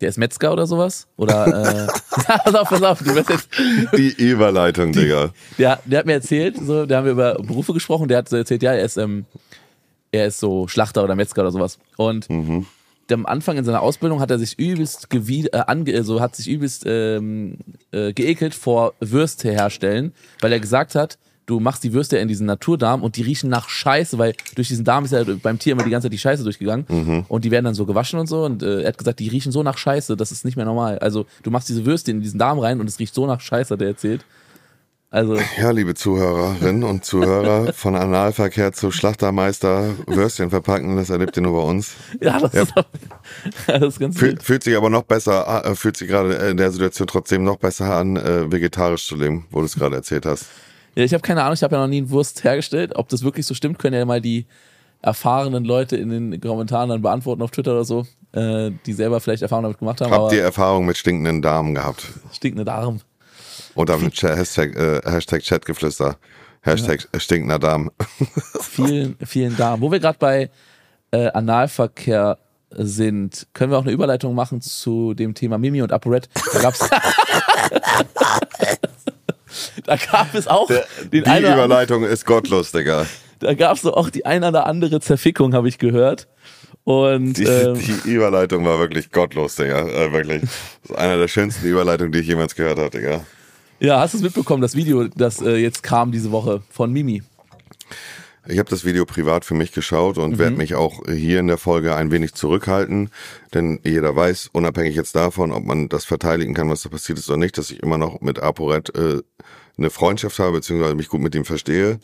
der ist Metzger oder sowas. Oder, äh, pass auf, pass auf, du wirst jetzt, Die Überleitung, Digga. der, der hat mir erzählt, so, da haben wir über Berufe gesprochen, der hat so erzählt, ja, er ist, ähm, er ist so Schlachter oder Metzger oder sowas. Und am Anfang in seiner Ausbildung hat er sich übelst gewie äh, ange so hat sich übelst ähm, äh, geekelt vor Würste herstellen, weil er gesagt hat, du machst die Würste in diesen Naturdarm und die riechen nach Scheiße, weil durch diesen Darm ist ja beim Tier immer die ganze Zeit die Scheiße durchgegangen und die werden dann so gewaschen und so und äh, er hat gesagt, die riechen so nach Scheiße, das ist nicht mehr normal. Also du machst diese Würste in diesen Darm rein und es riecht so nach Scheiße, hat er erzählt. Also Ja, liebe Zuhörerinnen und Zuhörer, von Analverkehr zu Schlachtermeister Würstchen verpacken, das erlebt ihr nur bei uns. ja, das, Ja. Ist, das ist ganz Fühl, fühlt sich aber noch besser, äh, fühlt sich gerade in der Situation trotzdem noch besser an, äh, vegetarisch zu leben, wo du es gerade erzählt hast. Ja, ich habe keine Ahnung, ich habe ja noch nie eine Wurst hergestellt. Ob das wirklich so stimmt, können ja mal die erfahrenen Leute in den Kommentaren dann beantworten auf Twitter oder so, äh, die selber vielleicht Erfahrung damit gemacht haben. Habt ihr Erfahrung mit stinkenden Darmen gehabt? stinkende Darm. Und dann mit Hashtag, äh, Hashtag Chatgeflüster. Hashtag stinkender Darm. Vielen, vielen Dank. Wo wir gerade bei äh, Analverkehr sind, können wir auch eine Überleitung machen zu dem Thema Mimi und ApoRed. Da gab's Da gab es auch den Die oder anderen- Überleitung ist gottlos, Digga. da gab es so auch die ein oder andere Zerfickung, habe ich gehört. Und Die, ähm, die Überleitung war wirklich gottlos, Digga. Äh, wirklich. Das ist eine der schönsten Überleitungen, die ich jemals gehört habe, Digga. Ja, hast du es mitbekommen, das Video, das äh, jetzt kam diese Woche von Mimi? Ich habe das Video privat für mich geschaut und werde mich auch hier in der Folge ein wenig zurückhalten, denn jeder weiß, unabhängig jetzt davon, ob man das verteidigen kann, was da passiert ist oder nicht, dass ich immer noch mit ApoRed äh, eine Freundschaft habe, beziehungsweise mich gut mit ihm verstehe.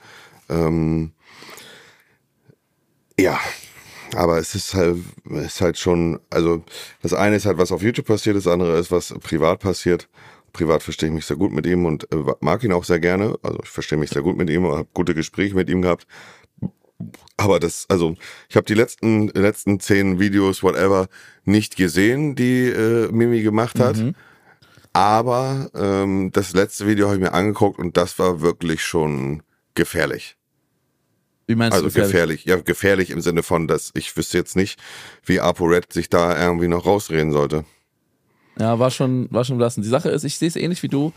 Ähm, ja, aber es ist halt, es ist halt schon, also das eine ist halt, was auf YouTube passiert, das andere ist, was privat passiert. Privat verstehe ich mich sehr gut mit ihm und äh, mag ihn auch sehr gerne. Also ich verstehe mich sehr gut mit ihm, habe gute Gespräche mit ihm gehabt. Aber das, also ich habe die letzten letzten zehn Videos, whatever, nicht gesehen, die äh, Mimi gemacht hat. Aber ähm, das letzte Video habe ich mir angeguckt und das war wirklich schon gefährlich. Wie meinst Also du gefährlich? gefährlich, ja, gefährlich im Sinne von, dass ich wüsste jetzt nicht, wie ApoRed sich da irgendwie noch rausreden sollte. Ja, war schon, war schon belastend. Die Sache ist, ich sehe es ähnlich wie du.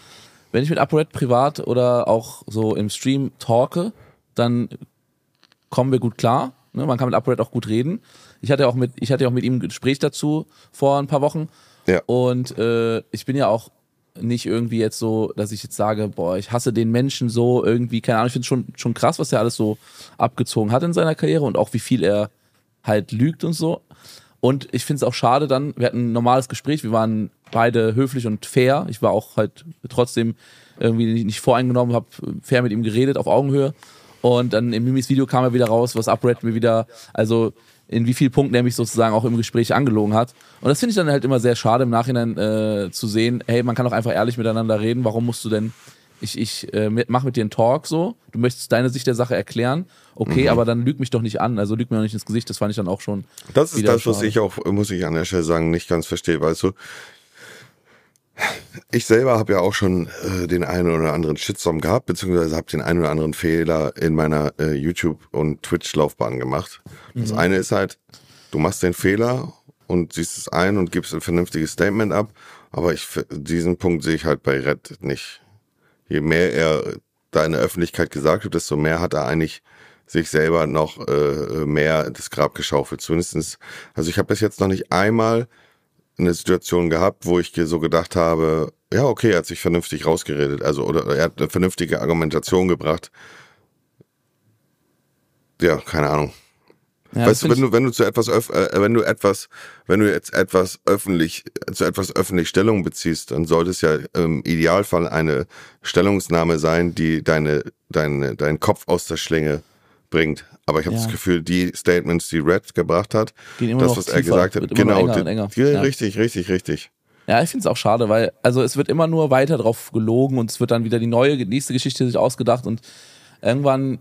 Wenn ich mit ApoRed privat oder auch so im Stream talke, dann kommen wir gut klar. Ne? Man kann mit ApoRed auch gut reden. Ich hatte auch mit, ich hatte auch mit ihm ein Gespräch dazu vor ein paar Wochen. Ja. Und äh, ich bin ja auch nicht irgendwie jetzt so, dass ich jetzt sage, boah, ich hasse den Menschen so irgendwie, keine Ahnung, ich finde schon, schon krass, was er alles so abgezogen hat in seiner Karriere und auch wie viel er halt lügt und so. Und ich finde es auch schade dann, wir hatten ein normales Gespräch, wir waren beide höflich und fair. Ich war auch halt trotzdem irgendwie nicht voreingenommen, habe fair mit ihm geredet, auf Augenhöhe. Und dann in Mimis Video kam er wieder raus, was UpRed mir wieder, also in wie vielen Punkten er mich sozusagen auch im Gespräch angelogen hat. Und das finde ich dann halt immer sehr schade im Nachhinein äh, zu sehen, hey, man kann doch einfach ehrlich miteinander reden, warum musst du denn, ich, ich äh, mit- mach mit dir einen Talk so, du möchtest deine Sicht der Sache erklären, okay, aber dann lüg mich doch nicht an, also lüg mir doch nicht ins Gesicht, das fand ich dann auch schon. Das ist das, was schade. ich auch, muss ich an der Stelle sagen, nicht ganz verstehe, weißt du. Ich selber habe ja auch schon äh, den einen oder anderen Shitstorm gehabt, beziehungsweise habe den einen oder anderen Fehler in meiner äh, YouTube- und Twitch-Laufbahn gemacht. Das eine ist halt, du machst den Fehler und siehst es ein und gibst ein vernünftiges Statement ab, aber ich diesen Punkt sehe ich halt bei Red nicht. Je mehr er da in der Öffentlichkeit gesagt wird, desto mehr hat er eigentlich sich selber noch äh, mehr das Grab geschaufelt. Zumindestens, also ich habe bis jetzt noch nicht einmal eine Situation gehabt, wo ich so gedacht habe, ja, okay, er hat sich vernünftig rausgeredet, also oder er hat eine vernünftige Argumentation gebracht. Ja, keine Ahnung. Ja, weißt du, wenn du, wenn du zu etwas, öff, äh, wenn du etwas, wenn du jetzt etwas öffentlich, zu etwas öffentlich Stellung beziehst, dann sollte es ja im Idealfall eine Stellungnahme sein, die deine, deine, deinen Kopf aus der Schlinge bringt. Aber ich habe Ja. das Gefühl, die Statements, die Red gebracht hat, das, was er tiefer, gesagt hat, genau, enger die- enger. die- Ja. richtig, richtig, richtig. Ja, ich finde es auch schade, weil, also es wird immer nur weiter drauf gelogen und es wird dann wieder die neue, nächste Geschichte sich ausgedacht und irgendwann,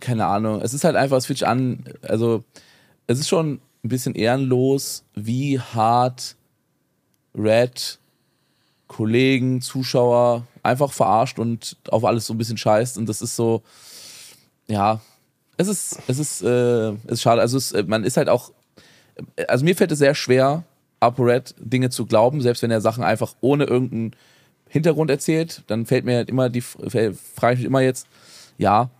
keine Ahnung, es ist halt einfach, es fühlt sich an, also es ist schon ein bisschen ehrenlos, wie hart Red Kollegen, Zuschauer einfach verarscht und auf alles so ein bisschen scheißt und das ist so, ja, es ist, es ist, äh, es ist schade. Also es, äh, man ist halt auch, also mir fällt es sehr schwer, ApoRed Dinge zu glauben, selbst wenn er Sachen einfach ohne irgendeinen Hintergrund erzählt, dann fällt mir halt immer die, frage ich mich immer jetzt, ja,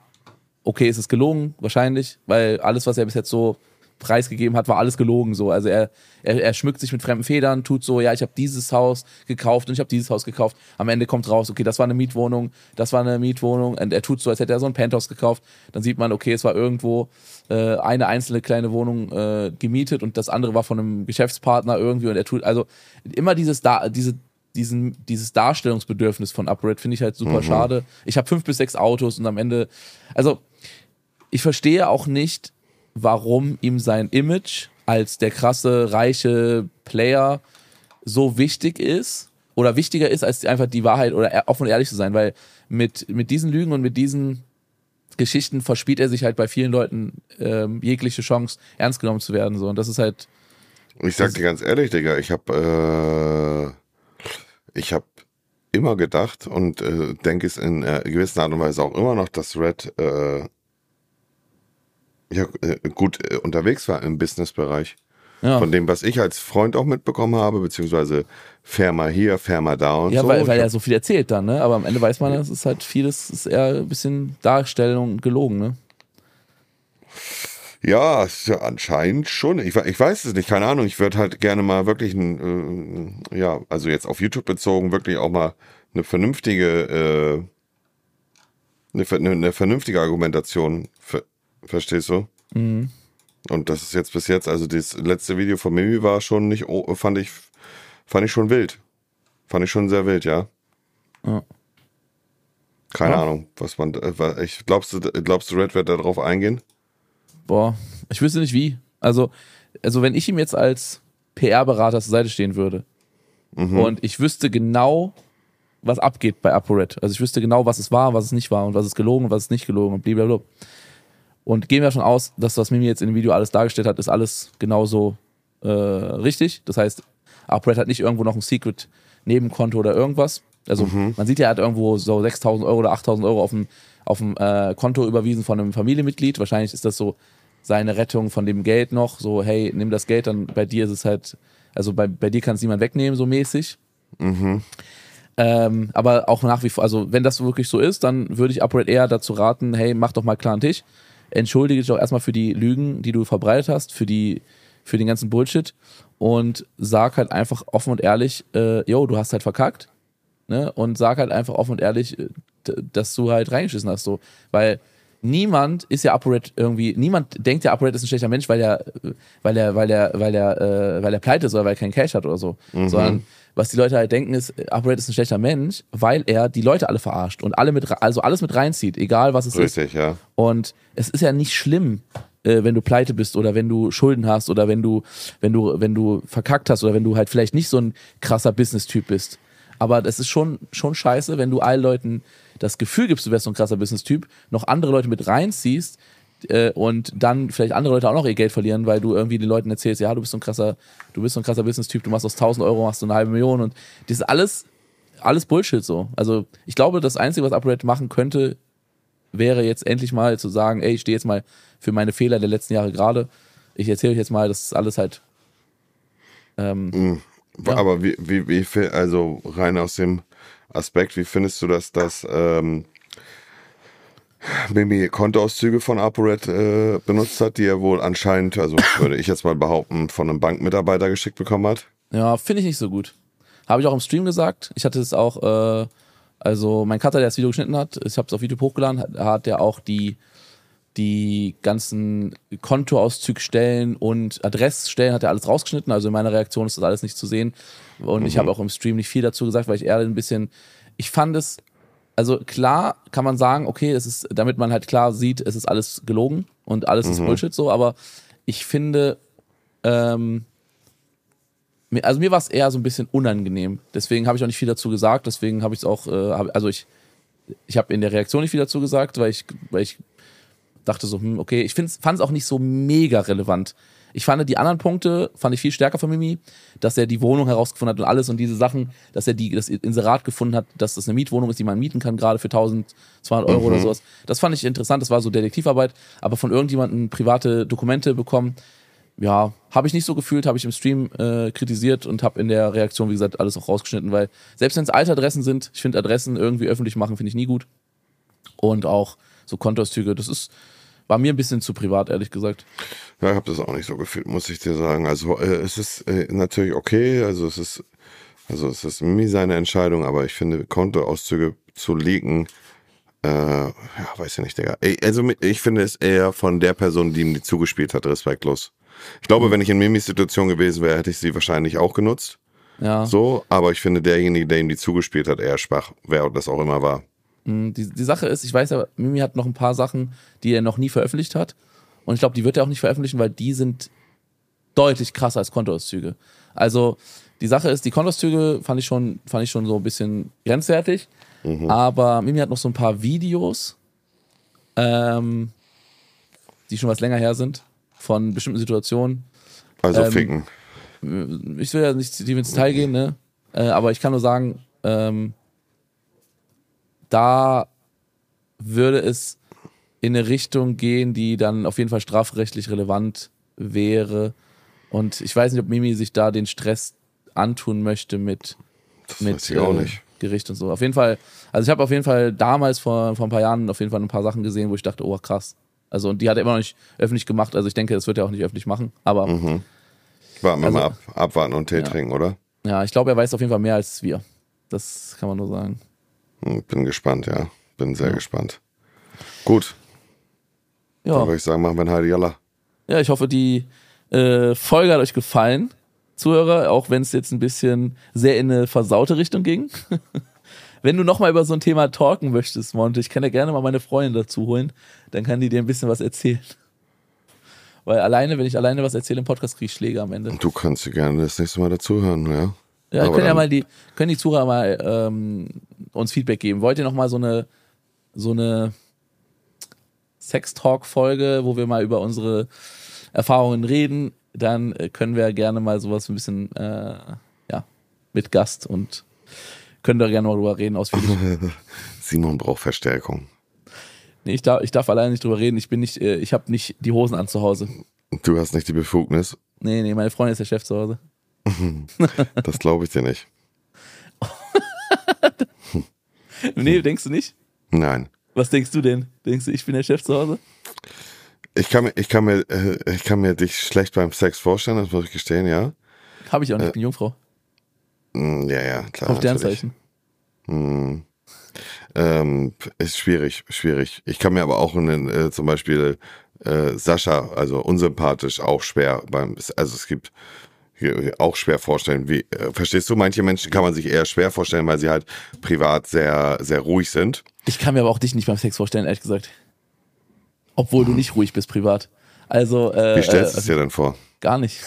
okay, ist es gelogen? Wahrscheinlich, weil alles, was er bis jetzt so preisgegeben hat, war alles gelogen so. Also er, er, er schmückt sich mit fremden Federn, tut so, ja, ich habe dieses Haus gekauft und ich habe dieses Haus gekauft. Am Ende kommt raus, okay, das war eine Mietwohnung, das war eine Mietwohnung und er tut so, als hätte er so ein Penthouse gekauft. Dann sieht man, okay, es war irgendwo äh, eine einzelne kleine Wohnung äh, gemietet und das andere war von einem Geschäftspartner irgendwie und er tut, also immer dieses da, diese diesen, dieses Darstellungsbedürfnis von UpRed finde ich halt super schade. Ich habe fünf bis sechs Autos und am Ende, also ich verstehe auch nicht, warum ihm sein Image als der krasse, reiche Player so wichtig ist oder wichtiger ist, als einfach die Wahrheit oder offen und ehrlich zu sein, weil mit, mit diesen Lügen und mit diesen Geschichten verspielt er sich halt bei vielen Leuten ähm, jegliche Chance, ernst genommen zu werden. So. Und das ist halt, Ich sag dir ganz ehrlich, Digga, ich hab, äh, ich hab immer gedacht und äh, denke es in äh, gewisser Art und Weise auch immer noch, dass Red äh, ja, äh, gut äh, unterwegs war im Businessbereich. ja. Von dem, was ich als Freund auch mitbekommen habe, beziehungsweise fair mal hier, fair mal da und Ja, so. weil, Ich weil hab- er so viel erzählt dann, ne? Aber am Ende weiß man, es ist halt vieles, ist eher ein bisschen Darstellung und gelogen, ne? Ja, anscheinend schon. Ich, ich weiß es nicht, keine Ahnung. Ich würde halt gerne mal wirklich ein, äh, ja, also jetzt auf YouTube bezogen, wirklich auch mal eine vernünftige, äh, eine, eine, eine vernünftige Argumentation, ver, verstehst du? Mhm. Und das ist jetzt bis jetzt, also das letzte Video von Mimi war schon nicht, oh, fand ich, fand ich schon wild. Fand ich schon sehr wild, ja. Ja. Keine Ja. Ahnung, was man, äh, ich glaubst du, glaubst du, Red wird darauf eingehen? Boah, ich wüsste nicht wie. Also, also wenn ich ihm jetzt als PR-Berater zur Seite stehen würde und ich wüsste genau, was abgeht bei ApoRed. Also ich wüsste genau, was es war, was es nicht war und was es gelogen und was es nicht gelogen und blablabla. Und gehen wir davon aus, dass was Mimi jetzt in dem Video alles dargestellt hat, ist alles genauso äh, richtig. Das heißt, ApoRed hat nicht irgendwo noch ein Secret Nebenkonto oder irgendwas. Also man sieht ja, er hat irgendwo so 6.000 Euro oder 8.000 Euro auf dem, auf dem äh, Konto überwiesen von einem Familienmitglied. Wahrscheinlich ist das so seine Rettung von dem Geld noch. So, hey, nimm das Geld, dann bei dir ist es halt, also bei, bei dir kann es niemand wegnehmen, so mäßig. Ähm, aber auch nach wie vor, also wenn das wirklich so ist, dann würde ich UpRed eher dazu raten, hey, mach doch mal klar einen Tisch. Entschuldige dich doch erstmal für die Lügen, die du verbreitet hast, für die, für den ganzen Bullshit und sag halt einfach offen und ehrlich, äh, yo, du hast halt verkackt, ne? Und sag halt einfach offen und ehrlich, äh, dass du halt reingeschissen hast, so. Weil niemand ist ja ApoRed irgendwie, niemand denkt ja, ApoRed ist ein schlechter Mensch, weil er, weil er, weil er, weil er, äh, weil er pleite ist oder weil er keinen Cash hat oder so. Sondern was die Leute halt denken ist, ApoRed ist ein schlechter Mensch, weil er die Leute alle verarscht und alle mit, also alles mit reinzieht, egal was es ist. Richtig, ja. Und es ist ja nicht schlimm, äh, wenn du pleite bist oder wenn du Schulden hast oder wenn du, wenn du, wenn du verkackt hast oder wenn du halt vielleicht nicht so ein krasser Business-Typ bist. Aber das ist schon, schon scheiße, wenn du allen Leuten das Gefühl gibst, du wärst so ein krasser Business-Typ, noch andere Leute mit reinziehst äh, und dann vielleicht andere Leute auch noch ihr Geld verlieren, weil du irgendwie den Leuten erzählst, ja, du bist so ein krasser, du bist so ein krasser Business-Typ, du machst aus 1000 Euro, machst du eine halbe Million und das ist alles, alles Bullshit so. Also ich glaube, das Einzige, was UpRed machen könnte, wäre jetzt endlich mal zu sagen, ey, ich stehe jetzt mal für meine Fehler der letzten Jahre gerade. Ich erzähle euch jetzt mal, das ist alles halt. Ähm, Ja. Aber wie, wie, wie, fi- also rein aus dem Aspekt, wie findest du das, dass ähm, Mimi Kontoauszüge von ApoRed äh, benutzt hat, die er wohl anscheinend, also würde ich jetzt mal behaupten, von einem Bankmitarbeiter geschickt bekommen hat? ja, finde ich nicht so gut. Habe ich auch im Stream gesagt. Ich hatte es auch, äh, also mein Cutter, der das Video geschnitten hat, ich habe es auf YouTube hochgeladen, hat, hat der auch die die ganzen Kontoauszugstellen und Adressstellen hat er alles rausgeschnitten. Also in meiner Reaktion ist das alles nicht zu sehen. Und ich habe auch im Stream nicht viel dazu gesagt, weil ich eher ein bisschen, ich fand es, also klar kann man sagen, okay, es ist, damit man halt klar sieht, es ist alles gelogen und alles ist Bullshit so, aber ich finde, ähm, also mir war es eher so ein bisschen unangenehm. Deswegen habe ich auch nicht viel dazu gesagt. Deswegen habe ich es auch, äh, hab, also ich, ich habe in der Reaktion nicht viel dazu gesagt, weil ich, weil ich dachte so, hm, okay, ich fand es auch nicht so mega relevant. Ich fand die anderen Punkte, fand ich viel stärker von Mimi, dass er die Wohnung herausgefunden hat und alles und diese Sachen, dass er die, das Inserat gefunden hat, dass das eine Mietwohnung ist, die man mieten kann, gerade für 1200 Euro oder sowas. Das fand ich interessant, das war so Detektivarbeit, aber von irgendjemandem private Dokumente bekommen, ja, habe ich nicht so gefühlt, habe ich im Stream äh, kritisiert und habe in der Reaktion, wie gesagt, alles auch rausgeschnitten, weil selbst wenn es alte Adressen sind, ich finde Adressen irgendwie öffentlich machen, finde ich nie gut. Und auch so Kontoauszüge, das ist, war mir ein bisschen zu privat, ehrlich gesagt. Ja, ich habe das auch nicht so gefühlt, muss ich dir sagen. Also äh, es ist äh, natürlich okay, also es ist, also es ist Mimi seine Entscheidung, aber ich finde Kontoauszüge zu leaken, äh, ja, weiß ich nicht, Digga. Also ich finde es eher von der Person, die ihm die zugespielt hat, respektlos. Ich glaube, wenn ich in Mimis Situation gewesen wäre, hätte ich sie wahrscheinlich auch genutzt. Ja. So, aber ich finde derjenige, der ihm die zugespielt hat, eher schwach, wer das auch immer war. Mm, Die, die Sache ist, ich weiß ja, Mimi hat noch ein paar Sachen, die er noch nie veröffentlicht hat. Und ich glaube, die wird er auch nicht veröffentlichen, weil die sind deutlich krasser als Kontoauszüge. Also die Sache ist, die Kontoauszüge fand ich schon, fand ich schon so ein bisschen grenzwertig. Aber Mimi hat noch so ein paar Videos, ähm, die schon was länger her sind, von bestimmten Situationen. Also Ähm, ficken. ich will ja nicht tief ins Detail gehen, ne? Äh, aber ich kann nur sagen, ähm, da würde es in eine Richtung gehen, die dann auf jeden Fall strafrechtlich relevant wäre. Und ich weiß nicht, ob Mimi sich da den Stress antun möchte mit, Das mit äh. Gericht und so. Auf jeden Fall, also ich habe auf jeden Fall damals vor, vor ein paar Jahren auf jeden Fall ein paar Sachen gesehen, wo ich dachte, oh krass. Also und die hat er immer noch nicht öffentlich gemacht. Also ich denke, das wird er auch nicht öffentlich machen. Aber Warten wir also- mal ab, abwarten und Tee Ja. trinken, oder? Ja, ich glaube, er weiß auf jeden Fall mehr als wir. Das kann man nur sagen. Hm, Bin gespannt, ja. Bin sehr gespannt. Gut, dann Ja, würde ich sagen, machen wir ein Heidi Jalla. ja ich hoffe, die äh, Folge hat euch gefallen, Zuhörer, auch wenn es jetzt ein bisschen sehr in eine versaute Richtung ging. wenn du nochmal über so ein Thema talken möchtest, Monte, ich kann ja gerne mal meine Freundin dazu holen, dann kann die dir ein bisschen was erzählen. Weil alleine, wenn ich alleine was erzähle im Podcast, kriege ich Schläge am Ende. Du kannst dir gerne das nächste Mal dazuhören, ja? Ja, Aber können ja mal die, können die Zuhörer mal ähm, uns Feedback geben. Wollt ihr noch mal so eine so eine Sex-Talk-Folge, wo wir mal über unsere Erfahrungen reden? Dann äh, können wir gerne mal sowas ein bisschen äh, ja mit Gast und können da gerne mal drüber reden ausführlich. Simon braucht Verstärkung. nee, ich darf ich darf alleine nicht drüber reden. Ich bin nicht äh, ich habe nicht die Hosen an zu Hause. Du hast nicht die Befugnis. Nee, nee, meine Freundin ist der Chef zu Hause. Das glaube ich dir nicht. Nee, denkst du nicht? Nein. Was denkst du denn? Denkst du, ich bin der Chef zu Hause? Ich kann mir, ich kann mir, äh, ich kann mir dich schlecht beim Sex vorstellen, das muss ich gestehen, ja. Habe ich auch nicht, ich bin Jungfrau. Mm, Ja, ja, klar. Auf. Sternzeichen. Ähm, ist schwierig, schwierig. Ich kann mir aber auch einen, äh, zum Beispiel äh, Sascha, also unsympathisch, auch schwer beim, also es gibt auch schwer vorstellen. Wie, äh, verstehst du, manche Menschen kann man sich eher schwer vorstellen, weil sie halt privat sehr, sehr ruhig sind. Ich kann mir aber auch dich nicht beim Sex vorstellen, ehrlich gesagt. Obwohl du nicht ruhig bist privat. Also, äh, Wie stellst du äh, es dir denn vor? gar nicht.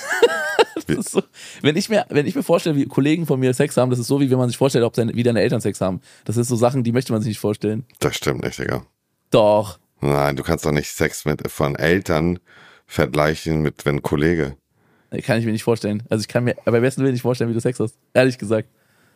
so, wenn, ich mir, wenn ich mir vorstelle, wie Kollegen von mir Sex haben, das ist so, wie wenn man sich vorstellt, ob seine, wie deine Eltern Sex haben. Das ist so Sachen, die möchte man sich nicht vorstellen. Das stimmt nicht, Digga. Doch. Nein, du kannst doch nicht Sex mit von Eltern vergleichen mit wenn Kollege. Kann ich mir nicht vorstellen. Also ich kann mir bei besten Willen nicht vorstellen, wie du Sex hast. Ehrlich gesagt.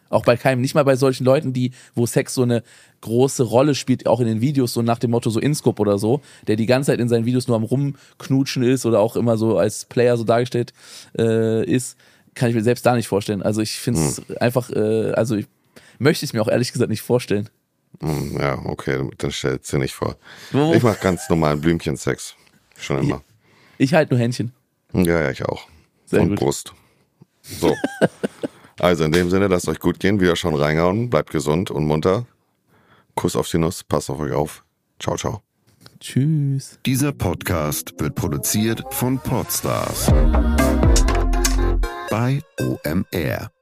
Auch bei keinem. Nicht mal bei solchen Leuten, die, wo Sex so eine große Rolle spielt, auch in den Videos, so nach dem Motto so Inscope oder so, der die ganze Zeit in seinen Videos nur am Rumknutschen ist oder auch immer so als Player so dargestellt äh, ist, kann ich mir selbst da nicht vorstellen. Also ich finde es einfach, äh, also ich möchte es mir auch ehrlich gesagt nicht vorstellen. Hm, Ja, okay, dann stellst du dir nicht vor. Ich mach ganz normalen Blümchensex. Schon immer. Ich halt nur Händchen. Ja, ja, ich auch. Sehr Und gut. Brust. So. also in dem Sinne, lasst euch gut gehen, wieder schon reingehauen, bleibt gesund und munter. Kuss auf die Nuss, passt auf euch auf. Ciao, ciao. Tschüss. Dieser Podcast wird produziert von Podstars bei OMR.